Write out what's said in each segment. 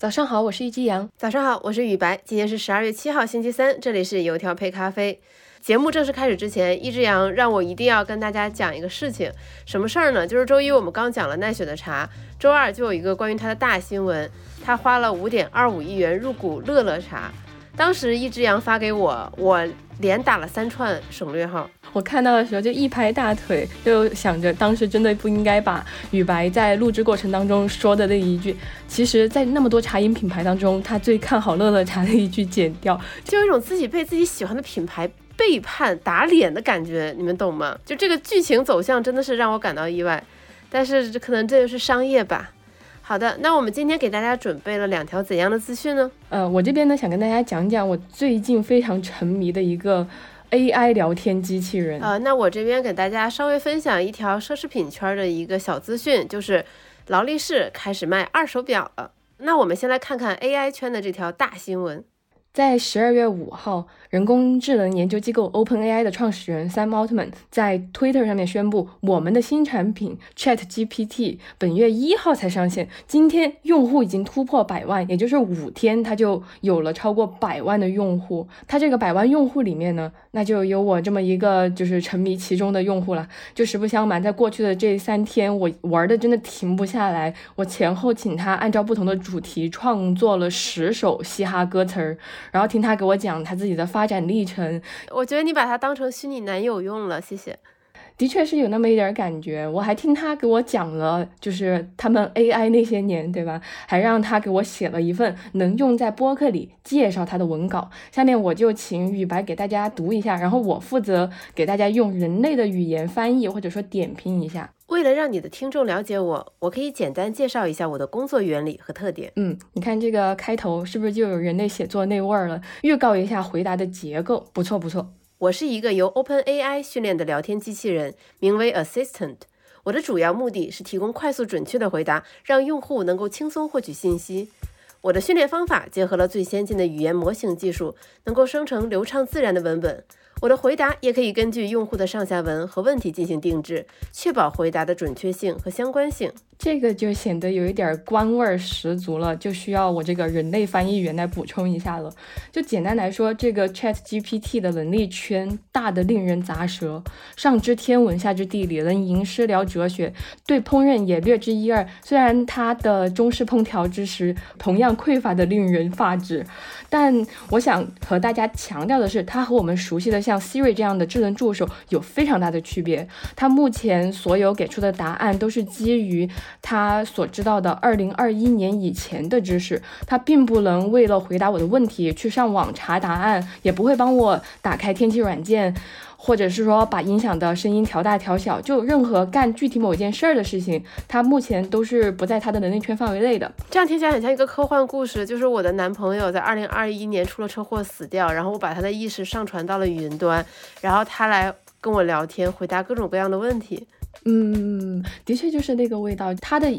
早上好，我是一只羊。早上好，我是雨白。今天是十二月七号，星期三，这里是油条配咖啡。节目正式开始之前，一只羊让我一定要跟大家讲一个事情。什么事儿呢？就是周一我们刚讲了奈雪的茶，周二就有一个关于它的大新闻，它花了五点二五亿元入股乐乐茶。当时一只羊发给我，我连打了三串省略号。我看到的时候就一拍大腿，就想着当时真的不应该把雨白在录制过程当中说的那一句，其实，在那么多茶饮品牌当中，他最看好乐乐茶的一句剪掉，就有一种自己被自己喜欢的品牌背叛打脸的感觉，你们懂吗？就这个剧情走向真的是让我感到意外，但是这可能这就是商业吧。好的，那我们今天给大家准备了两条怎样的资讯呢？呃，我这边呢想跟大家讲讲我最近非常沉迷的一个。AI 聊天机器人呃，那我这边给大家稍微分享一条奢侈品圈的一个小资讯，就是劳力士开始卖二手表了。那我们先来看看 AI 圈的这条大新闻。在十二月五号，人工智能研究机构 OpenAI 的创始人 Sam Altman 在 Twitter 上面宣布，我们的新产品 ChatGPT 本月一号才上线，今天用户已经突破百万，也就是五天，它就有了超过百万的用户。它这个百万用户里面呢，那就有我这么一个就是沉迷其中的用户了。就实不相瞒，在过去的这三天，我玩的真的停不下来，我前后请他按照不同的主题创作了十首嘻哈歌词儿。然后听他给我讲他自己的发展历程，我觉得你把他当成虚拟男友用了，谢谢。的确是有那么一点感觉，我还听他给我讲了，就是他们 AI 那些年，对吧？还让他给我写了一份能用在播客里介绍他的文稿。下面我就请雨白给大家读一下，然后我负责给大家用人类的语言翻译或者说点评一下。为了让你的听众了解我，我可以简单介绍一下我的工作原理和特点。嗯，你看这个开头是不是就有人类写作那味儿了？预告一下回答的结构，不错不错。我是一个由 OpenAI 训练的聊天机器人，名为 Assistant。我的主要目的是提供快速准确的回答，让用户能够轻松获取信息。我的训练方法结合了最先进的语言模型技术，能够生成流畅自然的文本。我的回答也可以根据用户的上下文和问题进行定制，确保回答的准确性和相关性。这个就显得有一点官味儿十足了，就需要我这个人类翻译员来补充一下了。就简单来说，这个 Chat GPT 的能力圈大的令人咂舌，上知天文，下知地理，能吟诗聊哲学，对烹饪也略知一二。虽然它的中式烹调知识同样匮乏的令人发指，但我想和大家强调的是，它和我们熟悉的像像 Siri 这样的智能助手有非常大的区别。它目前所有给出的答案都是基于。它所知道的2021年以前的知识，它并不能为了回答我的问题去上网查答案，也不会帮我打开天气软件，或者是说把音响的声音调大调小，就任何干具体某一件事儿的事情，他目前都是不在他的能力圈范围内的。这样听起来很像一个科幻故事，就是我的男朋友在二零二一年出了车祸死掉，然后我把他的意识上传到了云端，然后他来跟我聊天，回答各种各样的问题。嗯，的确就是那个味道。他的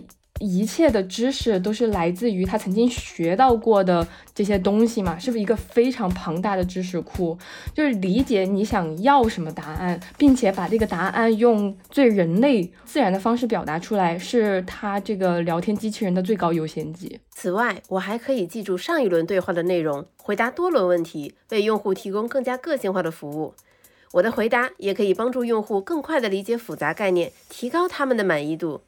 一切的知识都是来自于他曾经学到过的这些东西嘛，是不是一个非常庞大的知识库？就是理解你想要什么答案，并且把这个答案用最人类自然的方式表达出来，是他这个聊天机器人的最高优先级。此外，我还可以记住上一轮对话的内容，回答多轮问题，为用户提供更加个性化的服务。我的回答也可以帮助用户更快地理解复杂概念，提高他们的满意度。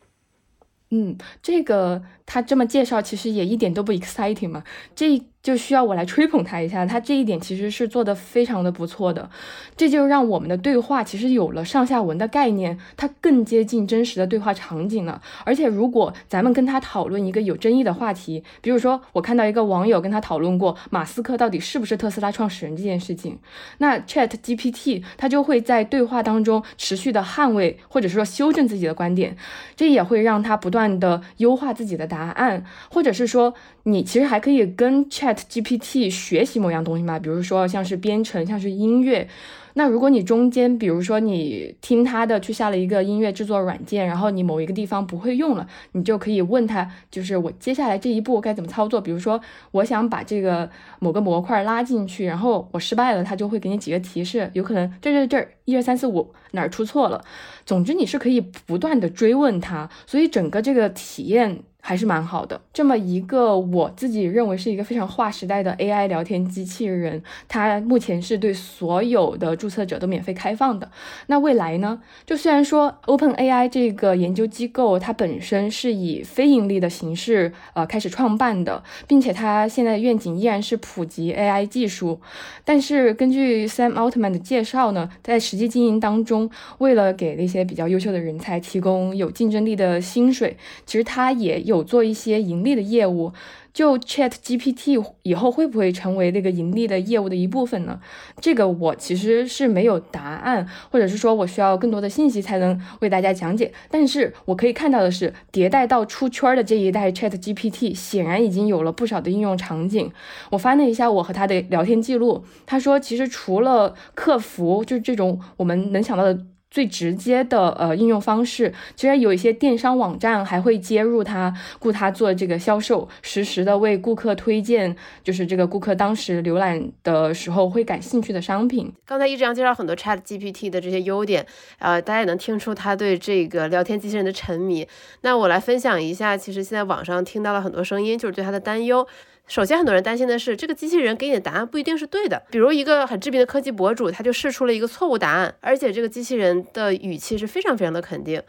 嗯，这个他这么介绍，其实也一点都不 exciting 嘛。这。就需要我来吹捧他一下，他这一点其实是做的非常的不错的，这就让我们的对话其实有了上下文的概念，它更接近真实的对话场景了。而且如果咱们跟他讨论一个有争议的话题，比如说我看到一个网友跟他讨论过马斯克到底是不是特斯拉创始人这件事情，那 Chat GPT 它就会在对话当中持续的捍卫或者说修正自己的观点，这也会让他不断的优化自己的答，答案或者是说你其实还可以跟 Chat GPT 学习某样东西嘛，比如说像是编程，像是音乐。那如果你中间，比如说你听他的去下了一个音乐制作软件，然后你某一个地方不会用了，你就可以问他，就是我接下来这一步该怎么操作。比如说我想把这个某个模块拉进去，然后我失败了，他就会给你几个提示，有可能这这这一二三四五哪儿出错了。总之你是可以不断的追问他，所以整个这个体验。还是蛮好的。这么一个我自己认为是一个非常划时代的 AI 聊天机器人，它目前是对所有的注册者都免费开放的。那未来呢？就虽然说 OpenAI 这个研究机构它本身是以非盈利的形式呃开始创办的，并且它现在的愿景依然是普及 AI 技术，但是根据 Sam Altman 的介绍呢，在实际经营当中，为了给那些比较优秀的人才提供有竞争力的薪水，其实它也有。有做一些盈利的业务，就 Chat GPT 以后会不会成为那个盈利的业务的一部分呢？这个我其实是没有答案，或者是说我需要更多的信息才能为大家讲解。但是我可以看到的是，迭代到出圈的这一代 Chat GPT 显然已经有了不少的应用场景。我翻了一下我和他的聊天记录，他说其实除了客服，就是这种我们能想到的。最直接的呃应用方式，其实有一些电商网站还会接入它，雇它做这个销售，实时的为顾客推荐，就是这个顾客当时浏览的时候会感兴趣的商品。刚才一直要介绍很多 Chat GPT 的这些优点，呃，大家也能听出他对这个聊天机器人的沉迷。那我来分享一下，其实现在网上听到了很多声音，就是对它的担忧。首先，很多人担心的是，这个机器人给你的答案不一定是对的。比如，一个很知名的科技博主，他就试出了一个错误答案，而且这个机器人的语气是非常非常的肯定。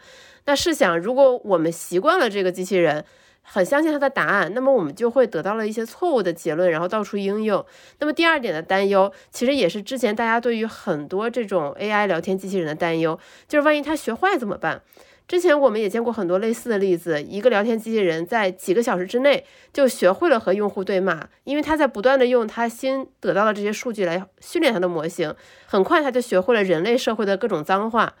那试想，如果我们习惯了这个机器人，很相信它的答案，那么我们就会得到了一些错误的结论，然后到处应用。那么第二点的担忧，其实也是之前大家对于很多这种 AI 聊天机器人的担忧，就是万一它学坏怎么办？之前我们也见过很多类似的例子，一个聊天机器人在几个小时之内就学会了和用户对骂，因为他在不断的用他新得到的这些数据来训练他的模型，很快他就学会了人类社会的各种脏话。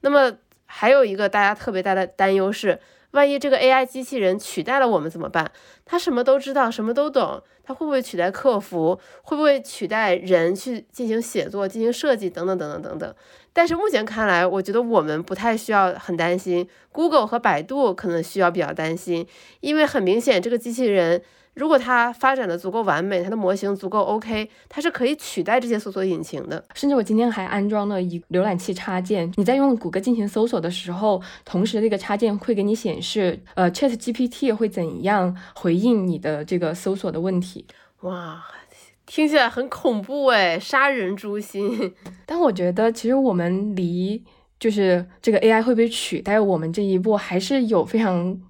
那么还有一个大家特别大的担忧是。万一这个 AI 机器人取代了我们怎么办？它什么都知道，什么都懂，它会不会取代客服？会不会取代人去进行写作、进行设计等等等等等等？但是目前看来，我觉得我们不太需要很担心，Google 和百度可能需要比较担心，因为很明显这个机器人。如果它发展的足够完美，它的模型足够 OK，它是可以取代这些搜索引擎的。甚至我今天还安装了一浏览器插件，你在用谷歌进行搜索的时候，同时那个插件会给你显示，呃，Chat GPT 会怎样回应你的这个搜索的问题。哇，听起来很恐怖哎，杀人诛心。但我觉得其实我们离就是这个 AI 会被取代我们这一步还是有非常。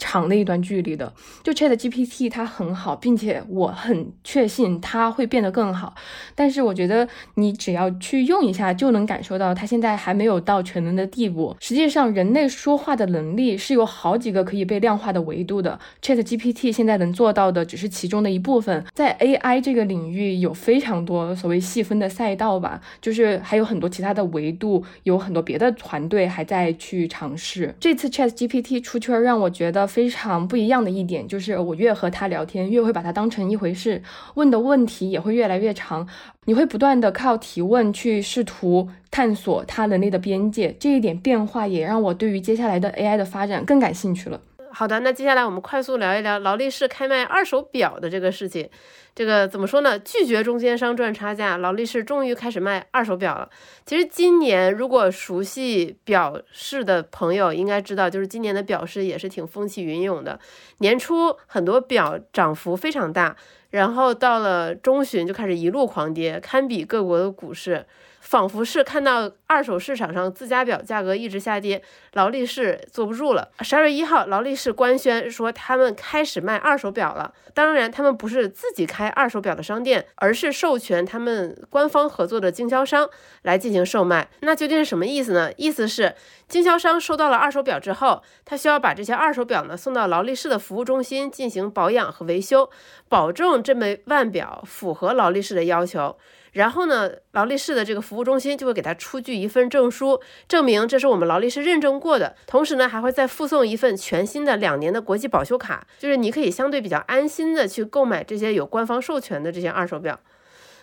长的一段距离的，就 Chat GPT 它很好，并且我很确信它会变得更好。但是我觉得你只要去用一下，就能感受到它现在还没有到全能的地步。实际上，人类说话的能力是有好几个可以被量化的维度的，Chat GPT 现在能做到的只是其中的一部分。在 AI 这个领域有非常多所谓细分的赛道吧，就是还有很多其他的维度，有很多别的团队还在去尝试。这次 Chat GPT 出圈，让我觉得。非常不一样的一点就是，我越和他聊天，越会把他当成一回事，问的问题也会越来越长。你会不断的靠提问去试图探索他能力的边界，这一点变化也让我对于接下来的 AI 的发展更感兴趣了。好的，那接下来我们快速聊一聊劳力士开卖二手表的这个事情。这个怎么说呢？拒绝中间商赚差价，劳力士终于开始卖二手表了。其实今年如果熟悉表市的朋友应该知道，就是今年的表市也是挺风起云涌的。年初很多表涨幅非常大，然后到了中旬就开始一路狂跌，堪比各国的股市。仿佛是看到二手市场上自家表价格一直下跌，劳力士坐不住了。十二月一号，劳力士官宣说他们开始卖二手表了。当然，他们不是自己开二手表的商店，而是授权他们官方合作的经销商来进行售卖。那究竟是什么意思呢？意思是经销商收到了二手表之后，他需要把这些二手表呢送到劳力士的服务中心进行保养和维修，保证这枚腕表符合劳力士的要求。然后呢，劳力士的这个服务中心就会给他出具一份证书，证明这是我们劳力士认证过的。同时呢，还会再附送一份全新的两年的国际保修卡，就是你可以相对比较安心的去购买这些有官方授权的这些二手表。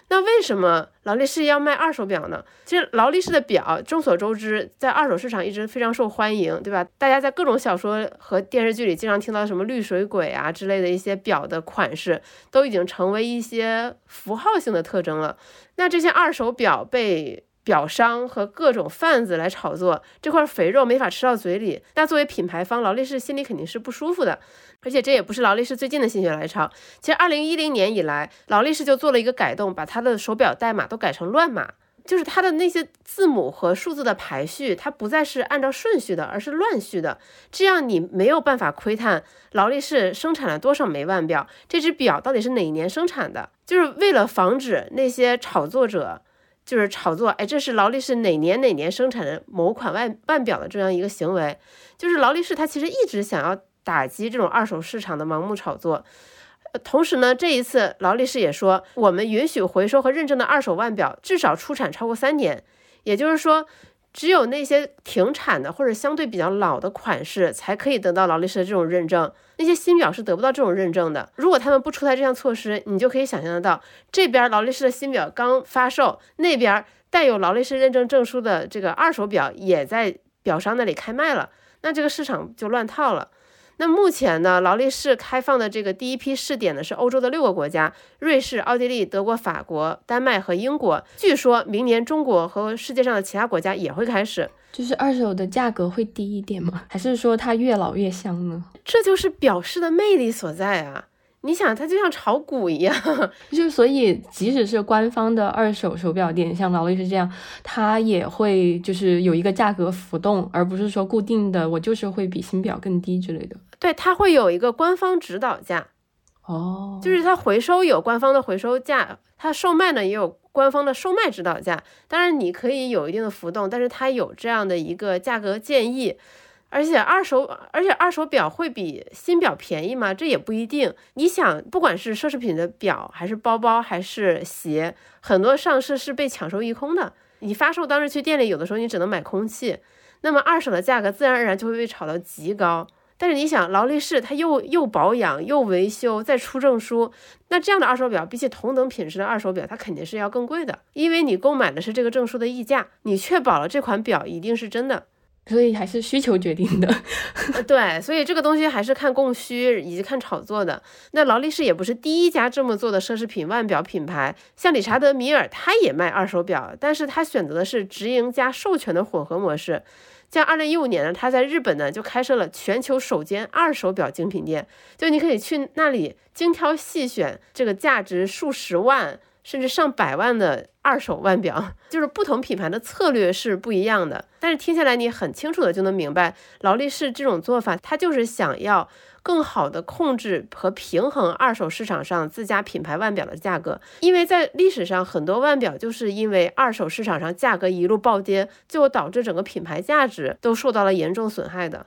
那为什么劳力士要卖二手表呢？其实劳力士的表众所周知，在二手市场一直非常受欢迎，对吧？大家在各种小说和电视剧里经常听到什么绿水鬼啊之类的一些表的款式，都已经成为一些符号性的特征了。那这些二手表被表商和各种贩子来炒作这块肥肉没法吃到嘴里，那作为品牌方，劳力士心里肯定是不舒服的。而且这也不是劳力士最近的心血来潮，其实二零一零年以来，劳力士就做了一个改动，把它的手表代码都改成乱码。就是它的那些字母和数字的排序，它不再是按照顺序的，而是乱序的。这样你没有办法窥探劳力士生产了多少枚腕表，这只表到底是哪一年生产的。就是为了防止那些炒作者，就是炒作，哎，这是劳力士哪年哪年生产的某款腕腕表的这样一个行为。就是劳力士它其实一直想要打击这种二手市场的盲目炒作。同时呢，这一次劳力士也说，我们允许回收和认证的二手腕表至少出产超过三年，也就是说，只有那些停产的或者相对比较老的款式才可以得到劳力士的这种认证，那些新表是得不到这种认证的。如果他们不出台这项措施，你就可以想象得到，这边劳力士的新表刚发售，那边带有劳力士认证证书的这个二手表也在表商那里开卖了，那这个市场就乱套了。那目前呢，劳力士开放的这个第一批试点呢是欧洲的六个国家：瑞士、奥地利、德国、法国、丹麦和英国。据说明年中国和世界上的其他国家也会开始。就是二手的价格会低一点吗？还是说它越老越香呢？这就是表示的魅力所在啊！你想，它就像炒股一样，就所以即使是官方的二手手表店，像劳力士这样，它也会就是有一个价格浮动，而不是说固定的，我就是会比新表更低之类的。对，它会有一个官方指导价，哦，就是它回收有官方的回收价，它售卖呢也有官方的售卖指导价。当然你可以有一定的浮动，但是它有这样的一个价格建议。而且二手，而且二手表会比新表便宜吗？这也不一定。你想，不管是奢侈品的表，还是包包，还是鞋，很多上市是被抢售一空的。你发售当日去店里，有的时候你只能买空气，那么二手的价格自然而然就会被炒到极高。但是你想，劳力士它又又保养又维修再出证书，那这样的二手表比起同等品质的二手表，它肯定是要更贵的，因为你购买的是这个证书的溢价，你确保了这款表一定是真的，所以还是需求决定的。对，所以这个东西还是看供需以及看炒作的。那劳力士也不是第一家这么做的奢侈品腕表品牌，像理查德米尔，他也卖二手表，但是他选择的是直营加授权的混合模式。像二零一五年呢，他在日本呢就开设了全球首间二手表精品店，就你可以去那里精挑细选这个价值数十万甚至上百万的二手腕表，就是不同品牌的策略是不一样的。但是听下来你很清楚的就能明白，劳力士这种做法，它就是想要。更好的控制和平衡二手市场上自家品牌腕表的价格，因为在历史上很多腕表就是因为二手市场上价格一路暴跌，最后导致整个品牌价值都受到了严重损害的。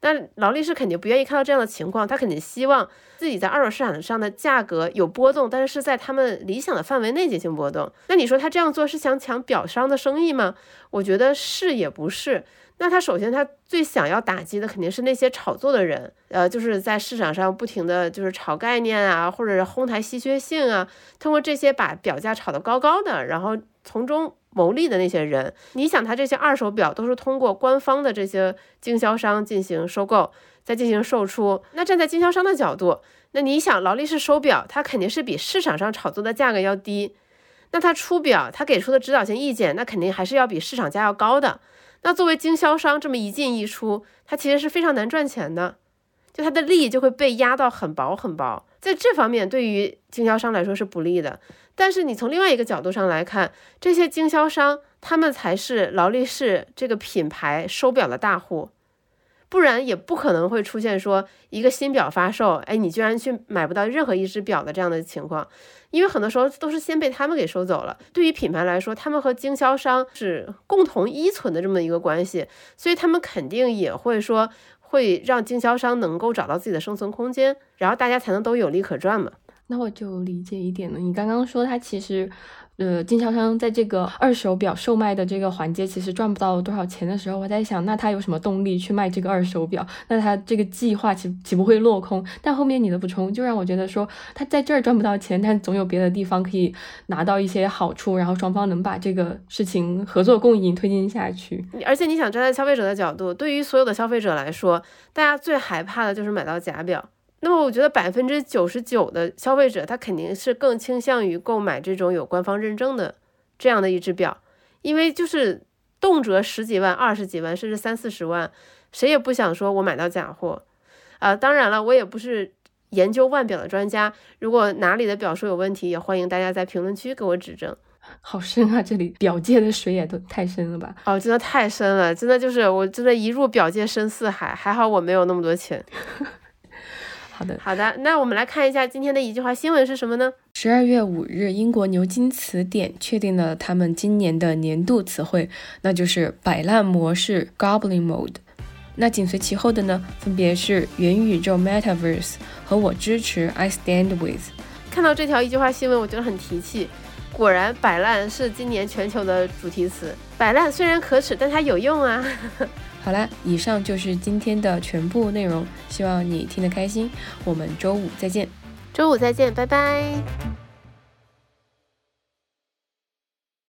但劳力士肯定不愿意看到这样的情况，他肯定希望自己在二手市场上的价格有波动，但是是在他们理想的范围内进行波动。那你说他这样做是想抢表商的生意吗？我觉得是也不是。那他首先，他最想要打击的肯定是那些炒作的人，呃，就是在市场上不停的就是炒概念啊，或者是哄抬稀缺性啊，通过这些把表价炒得高高的，然后从中牟利的那些人。你想，他这些二手表都是通过官方的这些经销商进行收购，再进行售出。那站在经销商的角度，那你想，劳力士收表，它肯定是比市场上炒作的价格要低，那他出表，他给出的指导性意见，那肯定还是要比市场价要高的。那作为经销商这么一进一出，它其实是非常难赚钱的，就它的利益就会被压到很薄很薄，在这方面对于经销商来说是不利的。但是你从另外一个角度上来看，这些经销商他们才是劳力士这个品牌收表的大户。不然也不可能会出现说一个新表发售，哎，你居然去买不到任何一只表的这样的情况，因为很多时候都是先被他们给收走了。对于品牌来说，他们和经销商是共同依存的这么一个关系，所以他们肯定也会说会让经销商能够找到自己的生存空间，然后大家才能都有利可赚嘛。那我就理解一点了，你刚刚说它其实。呃，经销商在这个二手表售卖的这个环节，其实赚不到多少钱的时候，我在想，那他有什么动力去卖这个二手表？那他这个计划岂岂不会落空？但后面你的补充就让我觉得说，他在这儿赚不到钱，但总有别的地方可以拿到一些好处，然后双方能把这个事情合作共赢推进下去。而且你想站在消费者的角度，对于所有的消费者来说，大家最害怕的就是买到假表。那么我觉得百分之九十九的消费者，他肯定是更倾向于购买这种有官方认证的这样的一只表，因为就是动辄十几万、二十几万，甚至三四十万，谁也不想说我买到假货啊。当然了，我也不是研究腕表的专家，如果哪里的表述有问题，也欢迎大家在评论区给我指正。好深啊，这里表界的水也都太深了吧？哦，真的太深了，真的就是我真的一入表界深似海，还好我没有那么多钱。好的，好的，那我们来看一下今天的一句话新闻是什么呢？十二月五日，英国牛津词典确定了他们今年的年度词汇，那就是摆烂模式 （Goblin Mode）。那紧随其后的呢，分别是元宇宙 （Metaverse） 和我支持 （I stand with）。看到这条一句话新闻，我觉得很提气。果然，摆烂是今年全球的主题词。摆烂虽然可耻，但它有用啊。好啦，以上就是今天的全部内容，希望你听得开心。我们周五再见，周五再见，拜拜。